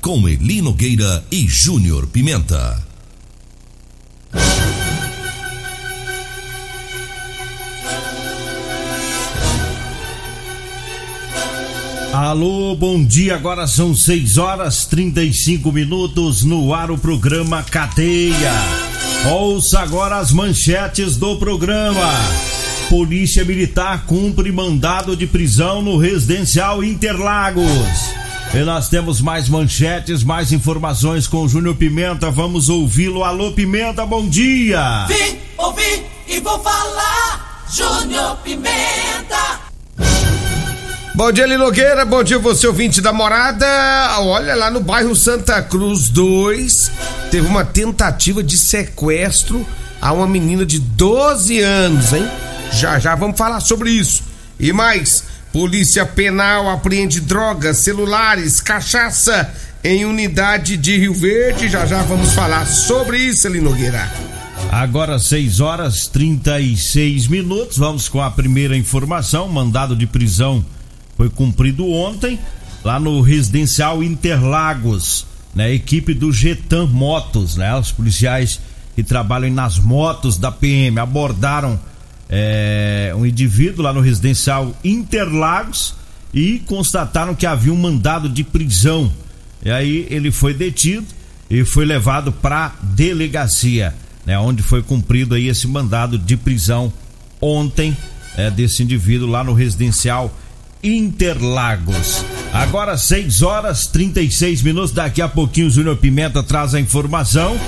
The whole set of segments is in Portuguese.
Com Eli Nogueira e Júnior Pimenta. Alô, bom dia. Agora são 6 horas 35 minutos no ar o programa Cadeia. Ouça agora as manchetes do programa. Polícia Militar cumpre mandado de prisão no residencial Interlagos. E nós temos mais manchetes, mais informações com o Júnior Pimenta. Vamos ouvi-lo. Alô, Pimenta, bom dia. Vim, ouvi e vou falar. Júnior Pimenta. Bom dia, Linogueira. Bom dia, você ouvinte da morada. Olha, lá no bairro Santa Cruz 2, teve uma tentativa de sequestro a uma menina de 12 anos, hein? Já já vamos falar sobre isso. E mais, Polícia Penal apreende drogas, celulares, cachaça em unidade de Rio Verde. Já já vamos falar sobre isso, Linogueira. Agora 6 horas 36 minutos. Vamos com a primeira informação. Mandado de prisão foi cumprido ontem lá no residencial Interlagos, né? Equipe do Getan Motos, né? Os policiais que trabalham nas motos da PM abordaram é, um indivíduo lá no residencial Interlagos e constataram que havia um mandado de prisão. E aí ele foi detido e foi levado para delegacia, né? Onde foi cumprido aí esse mandado de prisão ontem é, desse indivíduo lá no residencial Interlagos. Agora 6 horas 36 minutos. Daqui a pouquinho o Júnior Pimenta traz a informação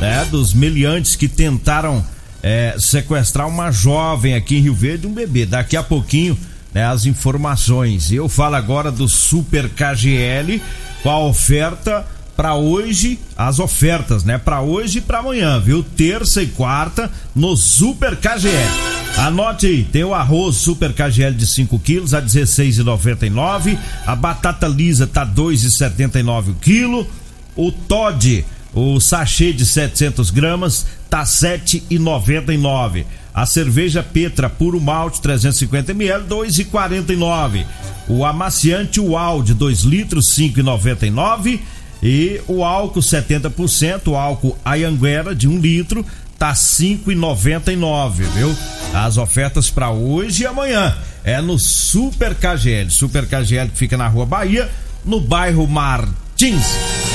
né, dos meliantes que tentaram é, sequestrar uma jovem aqui em Rio Verde, um bebê. Daqui a pouquinho né, as informações. Eu falo agora do Super KGL com a oferta para hoje, as ofertas, né? Para hoje e para amanhã, viu? Terça e quarta no Super KGL. Anote aí, tem o arroz Super KGL de 5 quilos a 16,99, a batata lisa tá 2,79 o quilo, o Todd, o sachê de 700 gramas tá 7,99. A cerveja Petra puro malte 350 ml 2,49. O amaciante UAU de 2 litros 5,99 e o álcool 70%, o álcool Ayanguera de 1 um litro tá 5,99, viu? As ofertas para hoje e amanhã é no Super KGL. Super KGL que fica na Rua Bahia, no bairro Martins.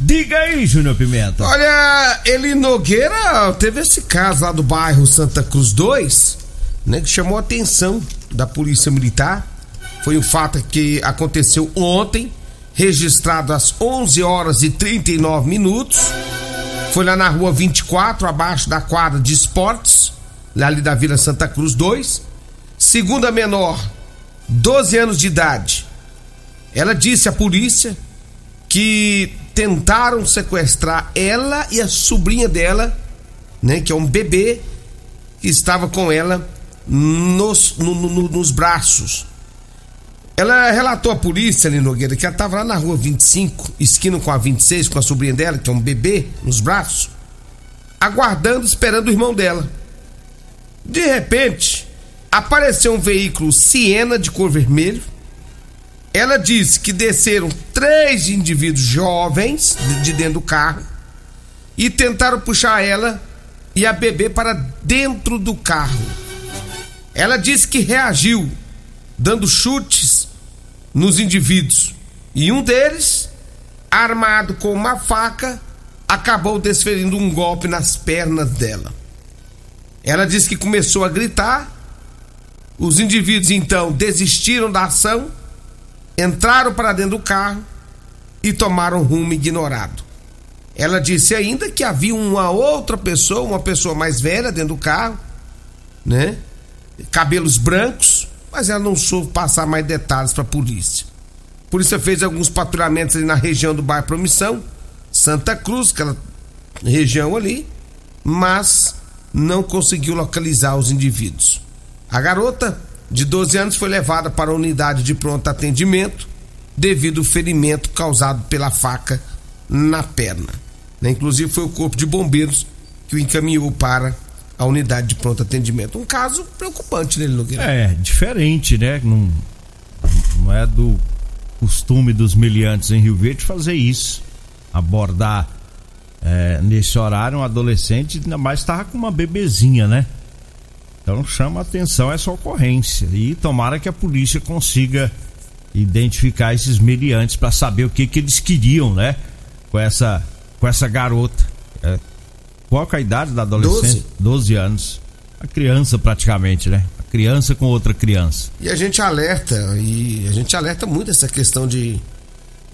Diga aí, Júnior Pimenta. Olha, ele Nogueira teve esse caso lá do bairro Santa Cruz 2, né, que chamou a atenção da Polícia Militar. Foi um fato que aconteceu ontem, registrado às 11 horas e 39 minutos. Foi lá na rua 24, abaixo da quadra de esportes, ali da Vila Santa Cruz 2. Segunda menor, 12 anos de idade. Ela disse à polícia que tentaram sequestrar ela e a sobrinha dela, né, que é um bebê, que estava com ela nos, no, no, nos braços. Ela relatou à polícia, ali Nogueira, que ela estava lá na rua 25, esquina com a 26, com a sobrinha dela, que é um bebê, nos braços, aguardando, esperando o irmão dela. De repente, apareceu um veículo Siena de cor vermelho. Ela disse que desceram três indivíduos jovens de dentro do carro e tentaram puxar ela e a bebê para dentro do carro. Ela disse que reagiu, dando chutes nos indivíduos. E um deles, armado com uma faca, acabou desferindo um golpe nas pernas dela. Ela disse que começou a gritar. Os indivíduos então desistiram da ação, entraram para dentro do carro e tomaram rumo ignorado. Ela disse ainda que havia uma outra pessoa, uma pessoa mais velha dentro do carro, né? Cabelos brancos, mas ela não soube passar mais detalhes para a polícia. A polícia fez alguns patrulhamentos ali na região do bairro Promissão, Santa Cruz, aquela região ali, mas não conseguiu localizar os indivíduos. A garota, de 12 anos, foi levada para a unidade de pronto atendimento devido ao ferimento causado pela faca na perna. Né? Inclusive foi o corpo de bombeiros que o encaminhou para a unidade de pronto atendimento. Um caso preocupante, né, Nogueira? É, diferente, né? Não, não é do costume dos meliantes em Rio Verde fazer isso. Abordar é, nesse horário um adolescente, ainda mais estava com uma bebezinha, né? Então chama atenção essa ocorrência. E tomara que a polícia consiga identificar esses meliantes para saber o que, que eles queriam, né? Com essa, com essa garota. É, qual é a idade da adolescente? 12. 12 anos. A criança praticamente, né? A criança com outra criança. E a gente alerta, e a gente alerta muito essa questão de,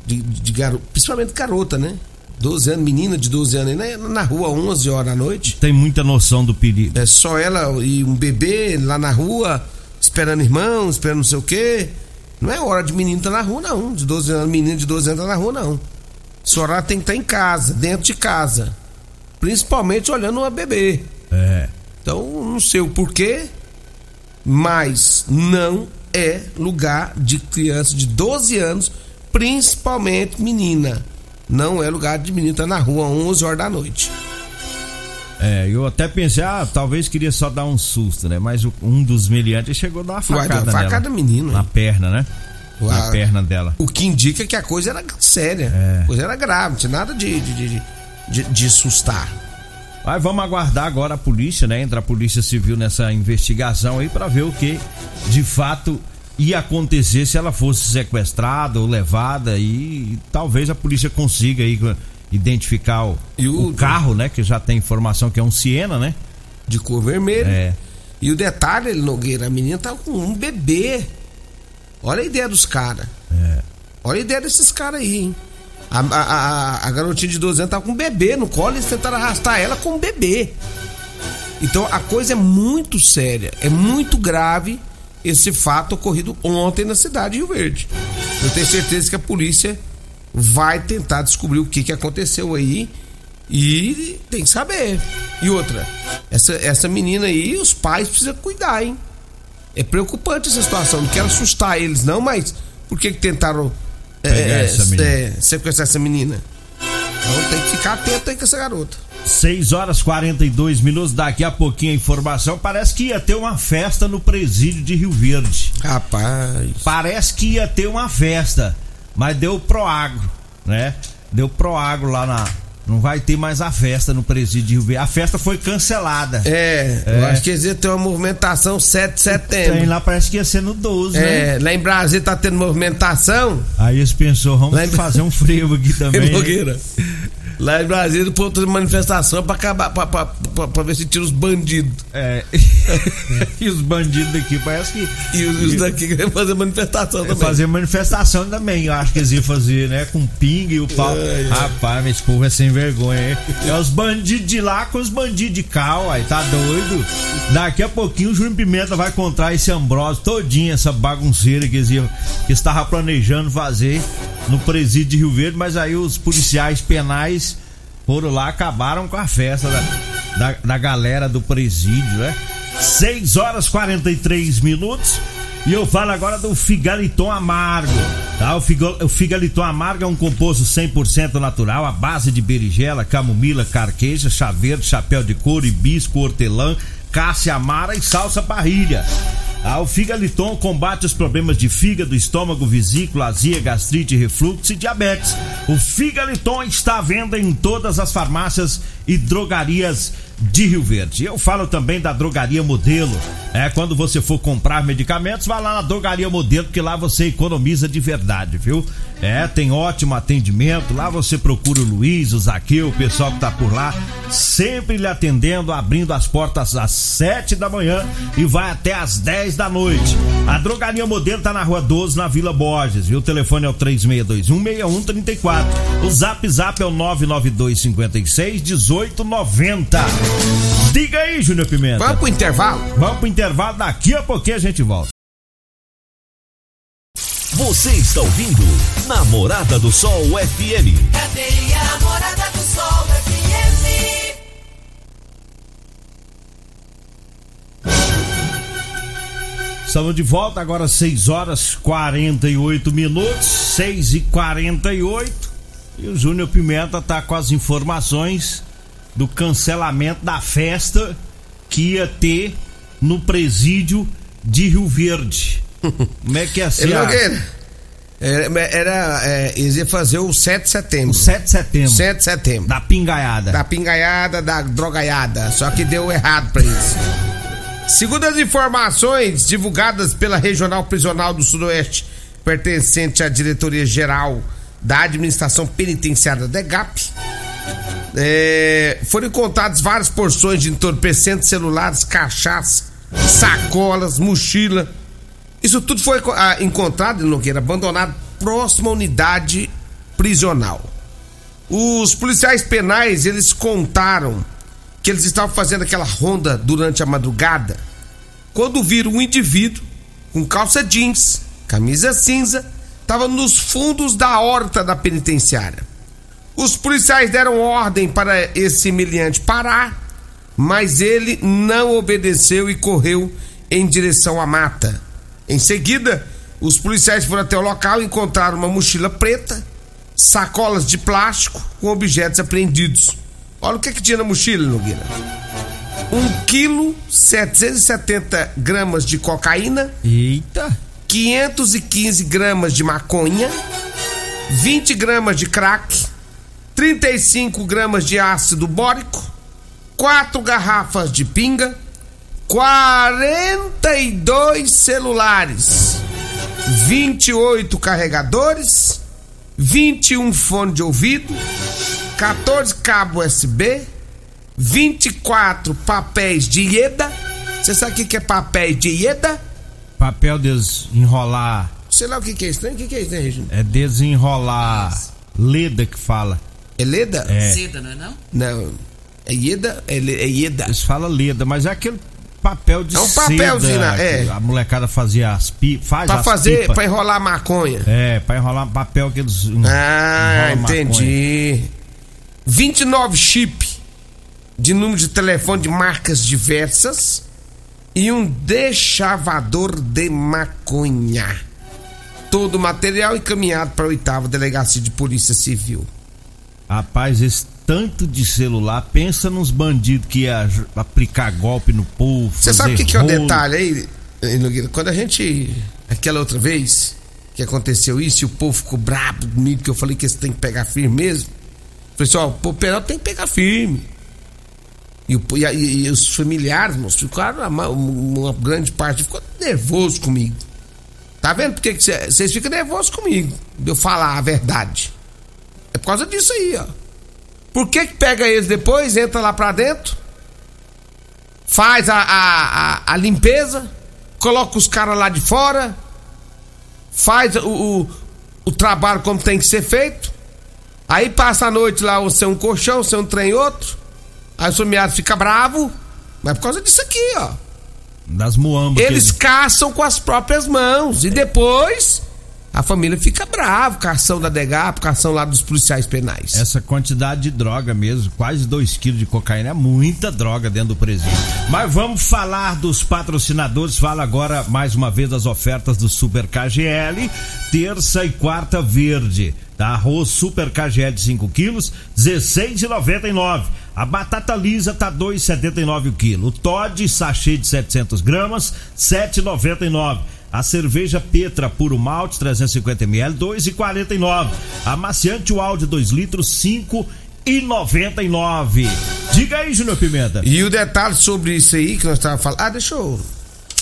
de, de garota, principalmente garota, né? 12 anos, menina de 12 anos, na, na rua 11 horas da noite. Tem muita noção do perigo. É só ela e um bebê lá na rua, esperando irmão, esperando não sei o quê. Não é hora de menino estar tá na rua, não. De 12 anos, menino de 12 anos tá na rua, não. Esse horário tem que estar tá em casa, dentro de casa. Principalmente olhando uma bebê. É. Então, não sei o porquê, mas não é lugar de criança de 12 anos, principalmente menina. Não é lugar de menino tá na rua 11 horas da noite. É, eu até pensei, ah, talvez queria só dar um susto, né? Mas um dos meliantes chegou a dar uma facada Uai, facada nela, menino. Na perna, né? Na perna dela. O que indica que a coisa era séria. É. A coisa era grave, não tinha nada de, de, de, de, de assustar. Mas vamos aguardar agora a polícia, né? Entra a polícia civil nessa investigação aí para ver o que de fato ia acontecer se ela fosse sequestrada ou levada e, e talvez a polícia consiga aí identificar o, o, o, carro, né? Que já tem informação que é um Siena, né? De cor vermelha. É. E o detalhe, Nogueira, a menina tá com um bebê. Olha a ideia dos caras. É. Olha a ideia desses caras aí, hein? A, a, a, a, garotinha de 12 anos tava com um bebê no colo e eles tentaram arrastar ela com um bebê. Então a coisa é muito séria, é muito grave esse fato ocorrido ontem na cidade de Rio Verde. Eu tenho certeza que a polícia vai tentar descobrir o que, que aconteceu aí e tem que saber. E outra, essa, essa menina aí, os pais precisam cuidar, hein? É preocupante essa situação. Não quero assustar eles, não, mas por que, que tentaram é, essa é, sequestrar essa menina? Então tem que ficar atento aí com essa garota. 6 horas 42 minutos, daqui a pouquinho a informação. Parece que ia ter uma festa no presídio de Rio Verde. Rapaz. Parece que ia ter uma festa, mas deu pro agro, né? Deu pro agro lá na. Não vai ter mais a festa no presídio de Rio Verde. A festa foi cancelada. É, é. eu acho que eles iam ter uma movimentação 7 de setembro. Tem lá, parece que ia ser no 12, é, né? lá em Brasília tá tendo movimentação. Aí eles pensou, vamos fazer um frevo aqui também. Né? Lá em Brasília, o povo de manifestação pra acabar, pra, pra, pra, pra, ver se tira os bandidos. É. e os bandidos daqui parece que. E os, os daqui querem fazer manifestação também. Fazer manifestação também, eu acho que eles iam fazer, né? Com ping e o pau. É, é. Rapaz, esse povo é sem vergonha, hein? É os bandidos de lá com os bandidos de cá, aí tá doido? Daqui a pouquinho o Júnior Pimenta vai contar esse Ambrosio todinho, essa bagunceira que eles iam, que estava planejando fazer no presídio de Rio Verde, mas aí os policiais penais foram lá, acabaram com a festa da, da, da galera do presídio, né? 6 horas 43 minutos. E eu falo agora do Figaliton Amargo. Tá? O, Figaliton Amargo é um composto 100% natural, à base de berigela, camomila, carqueja, chá verde, chapéu de couro, hibisco, hortelã, cássia amara e salsa parrilha. Ah, o Figaliton combate os problemas de fígado, estômago, vesícula, azia, gastrite, refluxo e diabetes. O Figaliton está à venda em todas as farmácias e drogarias de Rio Verde. Eu falo também da Drogaria Modelo. É, quando você for comprar medicamentos, vá lá na Drogaria Modelo, porque lá você economiza de verdade, viu? É, tem ótimo atendimento. Lá você procura o Luiz, o Zaqueu, o pessoal que tá por lá, sempre lhe atendendo, abrindo as portas às 7 da manhã e vai até às 10 da noite. A Drogaria Modelo tá na Rua 12, na Vila Borges, viu? O telefone é o 36216134. O Zap Zap é o 99256 1890. Diga aí, Júnior Pimenta. Vamos pro intervalo? Vamos pro intervalo, daqui a pouquinho a gente volta. Você está ouvindo Namorada do Sol FM. Cadeia Namorada do Sol FM. Estamos de volta agora 6 horas 48 minutos, 6 e 48 e o Júnior Pimenta tá com as informações do cancelamento da festa que ia ter no presídio de Rio Verde. Como é que é assim? Era, era é, eles iam fazer o 7 de setembro. O 7 de setembro. 7 de setembro. Da pingaiada. Da pingaiada, da drogaiada. Só que deu errado pra eles. Segundo as informações divulgadas pela Regional Prisional do Sudoeste, pertencente à Diretoria Geral da Administração Penitenciária da DEGAP, é, foram encontradas várias porções de entorpecentes celulares, cachaça, sacolas, mochila. Isso tudo foi ah, encontrado, Nogueira, abandonado próximo à unidade prisional. Os policiais penais, eles contaram que eles estavam fazendo aquela ronda durante a madrugada, quando viram um indivíduo com calça jeans, camisa cinza, estava nos fundos da horta da penitenciária. Os policiais deram ordem para esse humilhante parar, mas ele não obedeceu e correu em direção à mata. Em seguida, os policiais foram até o local e encontraram uma mochila preta, sacolas de plástico com objetos apreendidos. Olha o que, que tinha na mochila, Nogueira. 1 quilo 770 gramas de cocaína, Eita! 515 gramas de maconha, 20 gramas de crack, 35 gramas de ácido bórico, 4 garrafas de pinga, 42 celulares, 28 carregadores, 21 fones de ouvido, 14 cabos USB, 24 papéis de ieda. Você sabe o que é papéis de ieda? Papel desenrolar. Sei lá o que, é isso, né? O que, que é isso, né, Regina? É desenrolar. Leda que fala. É leda? É. Seda, não é não? Não. É ieda? É, le- é ieda. Eles falam leda, mas é aquele papel de É um seda papelzinho, né? que É. A molecada fazia as pi, faz Pra as fazer, pipa. pra enrolar maconha. É, pra enrolar papel que eles Ah, enrolam maconha. entendi. 29 chip de número de telefone de marcas diversas e um deschavador de maconha. Todo o material encaminhado para a oitava delegacia de polícia civil. Rapaz, esse tanto de celular, pensa nos bandidos que ia aplicar golpe no povo. Você sabe o que, que é o detalhe aí, Nogueira? Quando a gente. Aquela outra vez que aconteceu isso e o povo ficou brabo comigo, que eu falei que você tem que pegar firme mesmo. Falei assim, o penal tem que pegar firme. E, e e- e os familiares, moço, ficaram, a ma- uma grande parte ficou nervoso comigo. Tá vendo por que que cê- vocês ficam nervosos comigo? De eu falar a verdade. É por causa disso aí, ó. Por que que pega eles depois, entra lá pra dentro, faz a, a, a, a limpeza, coloca os caras lá de fora, faz o, o, o trabalho como tem que ser feito, aí passa a noite lá, você um colchão, você um trem outro, aí o someado fica bravo, mas é por causa disso aqui, ó. Das muambas. que Eles caçam com as próprias mãos e depois a família fica brava, cação da DEGAP, cação lá dos policiais penais. Essa quantidade de droga mesmo, quase 2 quilos de cocaína, é muita droga dentro do presídio. Mas vamos falar dos patrocinadores. Fala agora mais uma vez das ofertas do Super KGL, terça e quarta verde. Tá? Arroz Super KGL de 5 quilos, 16,99. A batata lisa tá 2,79 o quilo. O Todd sachê de 700 gramas, 7,99. A cerveja Petra Puro Malte 350 ml 2,49. Amaciante de 2 litros 5 e 99. Diga aí, Júnior Pimenta. E o detalhe sobre isso aí que nós estávamos falando. Ah, deixa eu.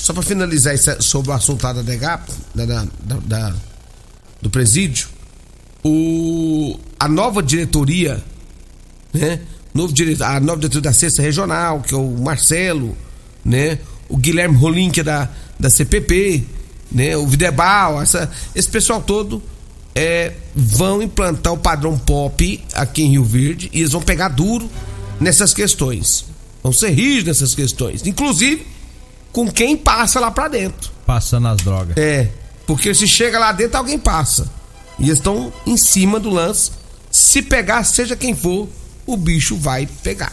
Só para finalizar isso sobre o assunto da DEGAP, da, da, da, do presídio. O, a nova diretoria, né? Novo diretor, a nova diretoria da Sexta Regional, que é o Marcelo, né? O Guilherme Rolim, que é da, da CPP, né? O Videbal, essa, esse pessoal todo é, vão implantar o padrão pop aqui em Rio Verde e eles vão pegar duro nessas questões. Vão ser rígidos nessas questões. Inclusive com quem passa lá pra dentro. Passando as drogas. É, porque se chega lá dentro, alguém passa. E eles estão em cima do lance. Se pegar, seja quem for, o bicho vai pegar.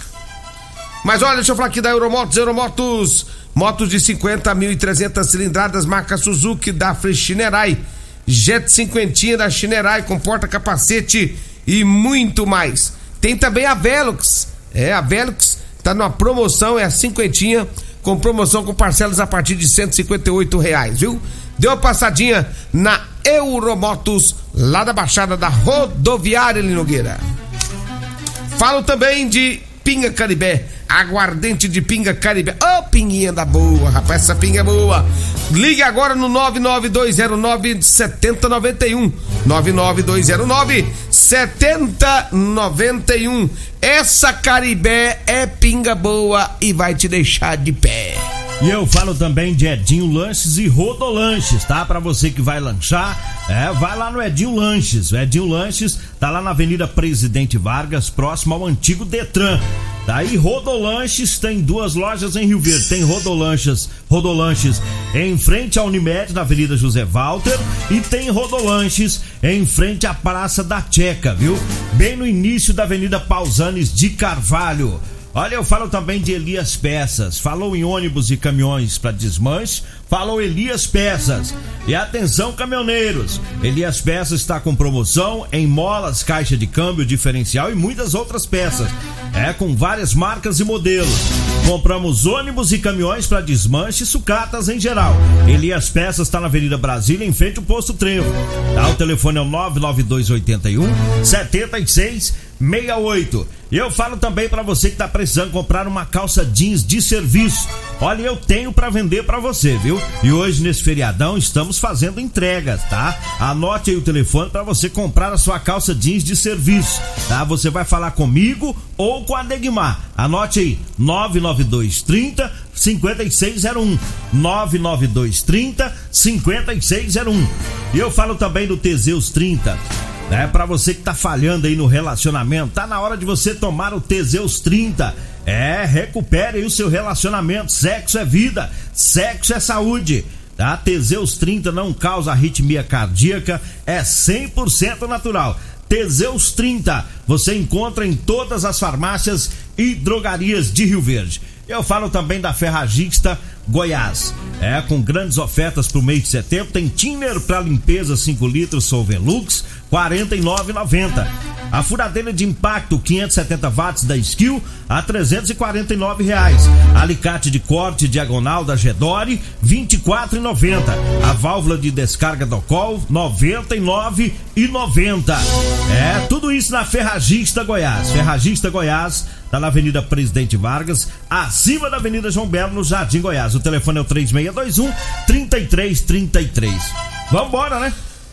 Mas olha, deixa eu falar aqui da Euromotos. Euromotos, motos de 50 mil e 300 cilindradas, marca Suzuki da Frichinerai Jet cinquentinha da Chinerai com porta-capacete e muito mais. Tem também a Velux. É, a Velux tá numa promoção, é a cinquentinha com promoção com parcelas a partir de 158 reais, viu? Deu uma passadinha na Euromotos, lá da Baixada da Rodoviária Linogueira. Falo também de Pinga Caribé Aguardente de pinga Caribe. Ô, oh, pinguinha da boa, rapaz, essa pinga é boa. Ligue agora no 99209 7091. 99209 7091. Essa Caribé é pinga boa e vai te deixar de pé. E eu falo também de Edinho Lanches e Rodolanches, tá? Para você que vai lanchar, é, vai lá no Edinho Lanches. O Edinho Lanches tá lá na Avenida Presidente Vargas, próximo ao antigo Detran. Daí Rodolanches tem duas lojas em Rio Verde. Tem Rodolanches, Rodolanches em frente à Unimed, na Avenida José Walter, e tem Rodolanches em frente à Praça da Checa, viu? Bem no início da Avenida Pausanes de Carvalho. Olha, eu falo também de Elias Peças. Falou em ônibus e caminhões para desmanche. Falou Elias Peças. E atenção, caminhoneiros. Elias Peças está com promoção em molas, caixa de câmbio, diferencial e muitas outras peças. É com várias marcas e modelos. Compramos ônibus e caminhões para desmanche e sucatas em geral. Elias Peças está na Avenida Brasília, em frente ao posto Trevo. O telefone é o 99281 7668. E eu falo também para você que está precisando comprar uma calça jeans de serviço. Olha, eu tenho para vender para você, viu? E hoje nesse feriadão estamos fazendo entregas, tá? Anote aí o telefone para você comprar a sua calça jeans de serviço, tá? Você vai falar comigo ou com a Degmar. Anote aí: 99230 5601 99230 5601. E eu falo também do Teseus 30 é para você que tá falhando aí no relacionamento, tá na hora de você tomar o Teseus 30. É, recupere aí o seu relacionamento. Sexo é vida, sexo é saúde. Tá? Teseus 30 não causa arritmia cardíaca, é 100% natural. Teseus 30 você encontra em todas as farmácias e drogarias de Rio Verde. Eu falo também da Ferragista Goiás. É, com grandes ofertas pro mês de setembro, tem Tiner para limpeza 5 litros Solvelux, 49,90. A furadeira de impacto 570 watts da Skill a 349 reais. Alicate de corte diagonal da Gedore 24,90. A válvula de descarga do Col 99,90. É tudo isso na Ferragista Goiás. Ferragista Goiás tá na Avenida Presidente Vargas, acima da Avenida João Belo no Jardim Goiás. O telefone é o 3621 3333. Vambora, né?